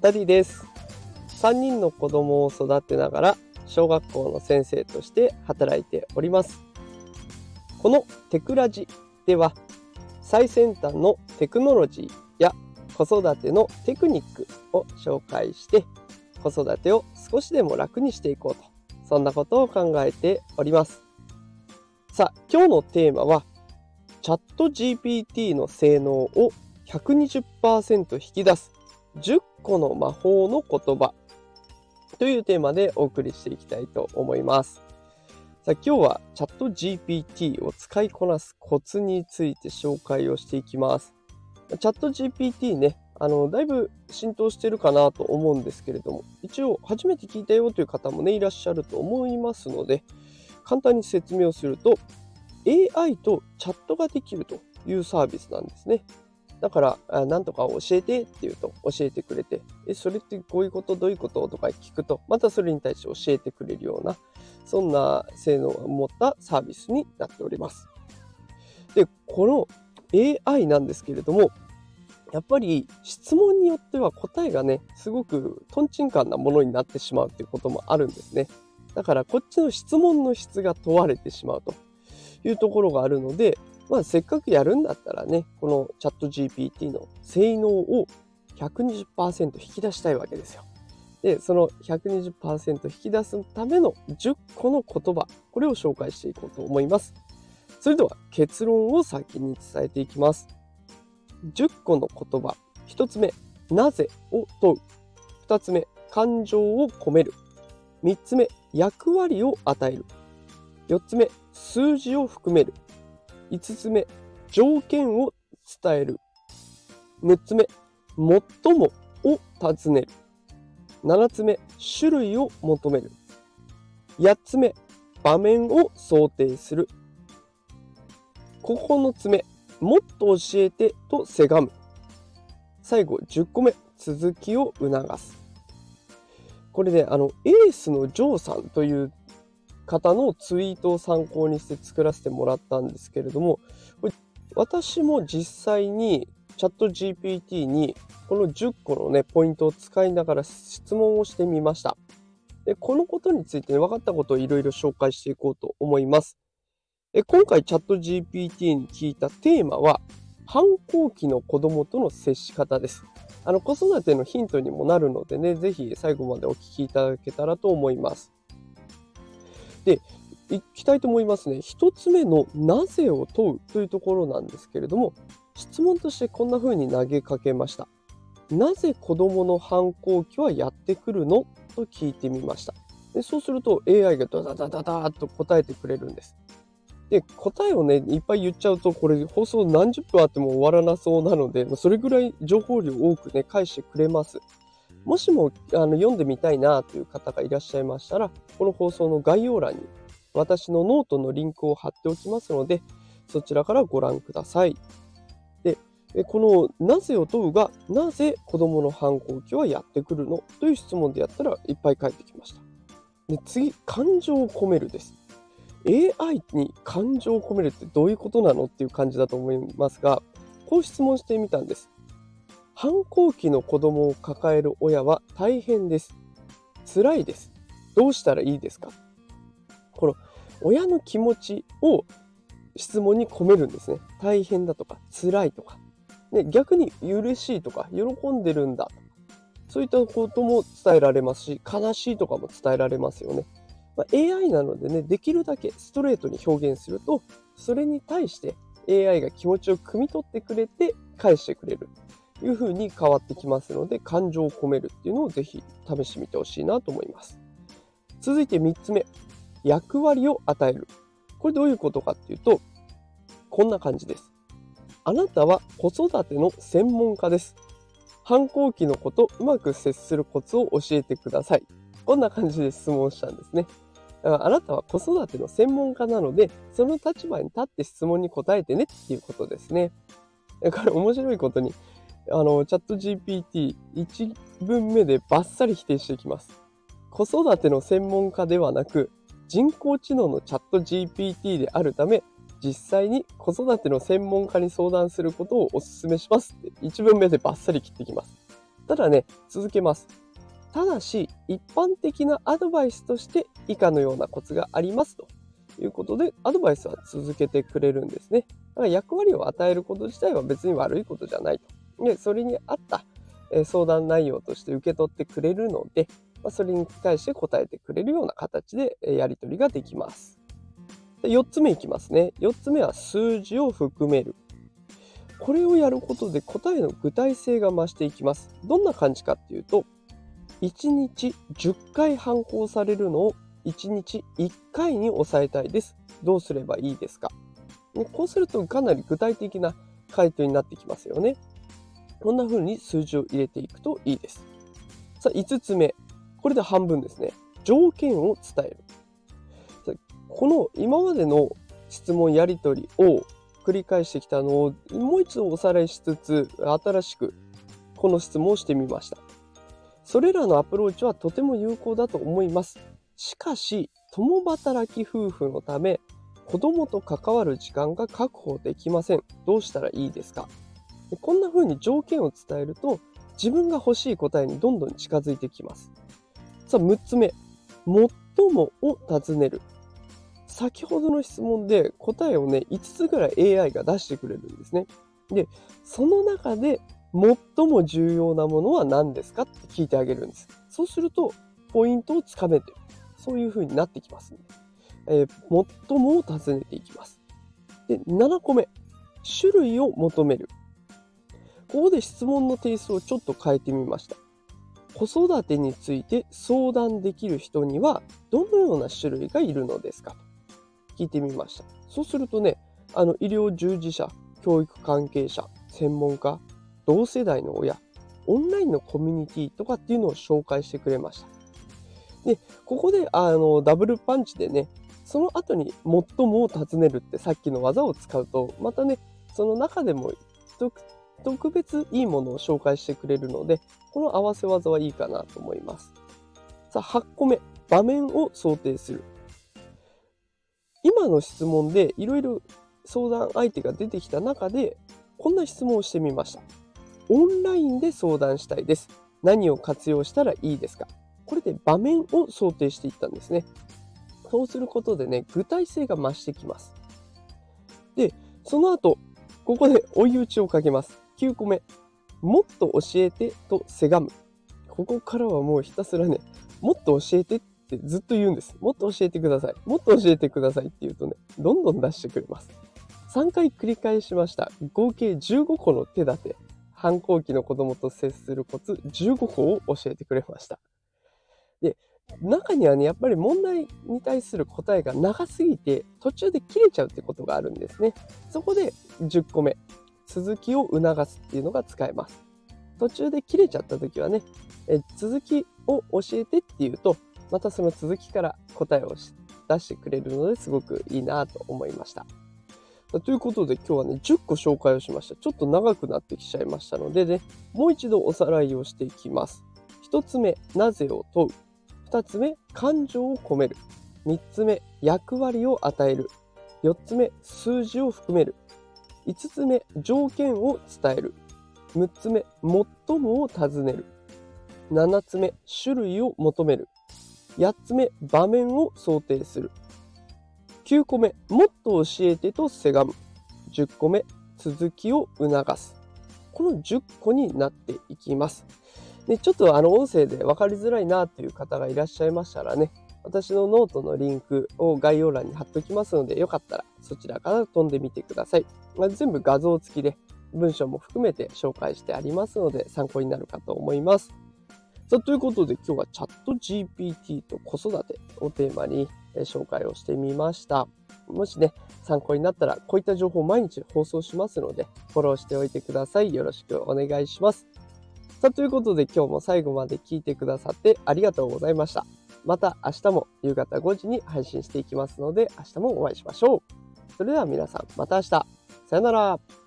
ダディです。3人の子供を育てながら小学校の先生として働いております。このテクラジでは最先端のテクノロジーや子育てのテクニックを紹介して子育てを少しでも楽にしていこうとそんなことを考えております。さあ今日のテーマはチャット GPT の性能を120%引き出す。10個の魔法の言葉というテーマでお送りしていきたいと思います。さあ今日はチャット GPT を使いこなすコツについて紹介をしていきます。チャット GPT ね、あの、だいぶ浸透してるかなと思うんですけれども、一応初めて聞いたよという方もね、いらっしゃると思いますので、簡単に説明をすると、AI とチャットができるというサービスなんですね。だから、なんとか教えてって言うと教えてくれて、え、それってこういうことどういうこととか聞くと、またそれに対して教えてくれるような、そんな性能を持ったサービスになっております。で、この AI なんですけれども、やっぱり質問によっては答えがね、すごくトンチンカンなものになってしまうっていうこともあるんですね。だからこっちの質問の質が問われてしまうというところがあるので、まあ、せっかくやるんだったらね、このチャット GPT の性能を120%引き出したいわけですよ。で、その120%引き出すための10個の言葉、これを紹介していこうと思います。それでは結論を先に伝えていきます。10個の言葉。1つ目、なぜを問う。2つ目、感情を込める。3つ目、役割を与える。4つ目、数字を含める。5つ目、条件を伝える。6つ目、最もを尋ねる。7つ目、種類を求める。8つ目、場面を想定する。9つ目、もっと教えてとせがむ。最後、10個目、続きを促す。これで、あの、エースのジョーさんという方のツイートを参考にして作らせてもらったんですけれども、私も実際にチャット GPT にこの10個のね、ポイントを使いながら質問をしてみました。でこのことについて、ね、分かったことをいろいろ紹介していこうと思います。え今回チャット GPT に聞いたテーマは、反抗期の子供との接し方です。あの子育てのヒントにもなるのでね、ぜひ最後までお聞きいただけたらと思います。で、いきたいと思いますね。一つ目のなぜを問うというところなんですけれども、質問としてこんな風に投げかけました。なぜ子供の反抗期はやってくるのと聞いてみました。でそうすると AI がダダダダダーと答えてくれるんです。で、答えをね、いっぱい言っちゃうと、これ放送何十分あっても終わらなそうなので、それぐらい情報量多くね、返してくれます。もしもあの読んでみたいなという方がいらっしゃいましたら、この放送の概要欄に私のノートのリンクを貼っておきますので、そちらからご覧ください。で、このなぜを問うが、なぜ子供の反抗期はやってくるのという質問でやったらいっぱい返ってきました。で次、感情を込めるです。AI に感情を込めるってどういうことなのっていう感じだと思いますが、こう質問してみたんです。反抗期の子供を抱える親は大変です。辛いです。どうしたらいいですか？この親の気持ちを質問に込めるんですね。大変だとか、辛いとか。ね、逆に嬉しいとか、喜んでるんだとか。そういったことも伝えられますし、悲しいとかも伝えられますよね。まあ、AI なのでね、できるだけストレートに表現すると、それに対して AI が気持ちを汲み取ってくれて返してくれる。いう風に変わってきますので、感情を込めるっていうのをぜひ試してみてほしいなと思います。続いて3つ目、役割を与える。これどういうことかっていうと、こんな感じです。あなたは子育ての専門家です。反抗期の子とうまく接するコツを教えてください。こんな感じで質問したんですね。だからあなたは子育ての専門家なので、その立場に立って質問に答えてねっていうことですね。だから面白いことに、あの、チャット GPT1 文目でバッサリ否定していきます。子育ての専門家ではなく、人工知能のチャット GPT であるため、実際に子育ての専門家に相談することをお勧めしますって1文目でバッサリ切ってきます。たらね、続けます。ただし、一般的なアドバイスとして以下のようなコツがありますということで、アドバイスは続けてくれるんですね。だから役割を与えること自体は別に悪いことじゃないと。で、それに合ったえ相談内容として受け取ってくれるので、まそれに対して答えてくれるような形でえやり取りができます。で4つ目いきますね。4つ目は数字を含める。これをやることで答えの具体性が増していきます。どんな感じかっていうと、1日10回反抗されるのを1日1回に抑えたいです。どうすればいいですかこうするとかなり具体的な回答になってきますよね。こんな風に数字を入れていくといいです。さあ、5つ目。これで半分ですね。条件を伝える。この今までの質問やり取りを繰り返してきたのをもう一度おさらいしつつ新しくこの質問をしてみましたそれらのアプローチはとても有効だと思いますしかし共働き夫婦のため子供と関わる時間が確保できませんどうしたらいいですか？こんな風に条件を伝えると自分が欲しい答えにどんどん近づいてきますさあ6つ目最もを尋ねる先ほどの質問で答えをね、5つぐらい AI が出してくれるんですね。で、その中で最も重要なものは何ですかって聞いてあげるんです。そうすると、ポイントをつかめてる。そういう風になってきますね。えー、最もを尋ねていきます。で、7個目。種類を求める。ここで質問のテイストをちょっと変えてみました。子育てについて相談できる人にはどのような種類がいるのですか？と聞いてみました。そうするとね、あの医療従事者、教育関係者、専門家、同世代の親、オンラインのコミュニティとかっていうのを紹介してくれました。で、ここであのダブルパンチでね、その後に最もを尋ねるってさっきの技を使うと、またね、その中でも特別いいものを紹介してくれるので、この合わせ技はいいかなと思います。さあ、8個目、場面を想定する。今の質問でいろいろ相談相手が出てきた中で、こんな質問をしてみました。オンラインで相談したいです。何を活用したらいいですか？これで場面を想定していったんですね。そうすることでね、具体性が増してきます。で、その後、ここで追い打ちをかけます。9個目。もっと教えてとせがむ。ここからはもうひたすらね、もっと教えてってずっと言うんです。もっと教えてください。もっと教えてくださいって言うとね、どんどん出してくれます。3回繰り返しました。合計15個の手立て。反抗期の子供と接するコツ15個を教えてくれました。で、中にはね、やっぱり問題に対する答えが長すぎて途中で切れちゃうってことがあるんですね。そこで10個目、続きを促すっていうのが使えます。途中で切れちゃった時はね、え続きを教えてっていうと、またその続きから答えを出してくれるのですごくいいなと思いました。ということで今日はね、10個紹介をしました。ちょっと長くなってきちゃいましたのでね、もう一度おさらいをしていきます。1つ目、なぜを問う。2つ目、感情を込める。3つ目、役割を与える。4つ目、数字を含める。5つ目、条件を伝える。6つ目、最もを尋ねる。7つ目、種類を求める。8つ目、場面を想定する。9個目、もっと教えてとせがむ。10個目、続きを促す。この10個になっていきます。でちょっとあの音声で分かりづらいなっていう方がいらっしゃいましたらね、私のノートのリンクを概要欄に貼っておきますので、よかったらそちらから飛んでみてください。まあ、全部画像付きで文章も含めて紹介してありますので参考になるかと思います。さあ、ということで今日はチャット GPT と子育てをテーマに紹介をしてみました。もしね、参考になったらこういった情報を毎日放送しますので、フォローしておいてください。よろしくお願いします。さあ、ということで今日も最後まで聞いてくださってありがとうございました。また明日も夕方5時に配信していきますので、明日もお会いしましょう。それでは皆さん、また明日。さよなら。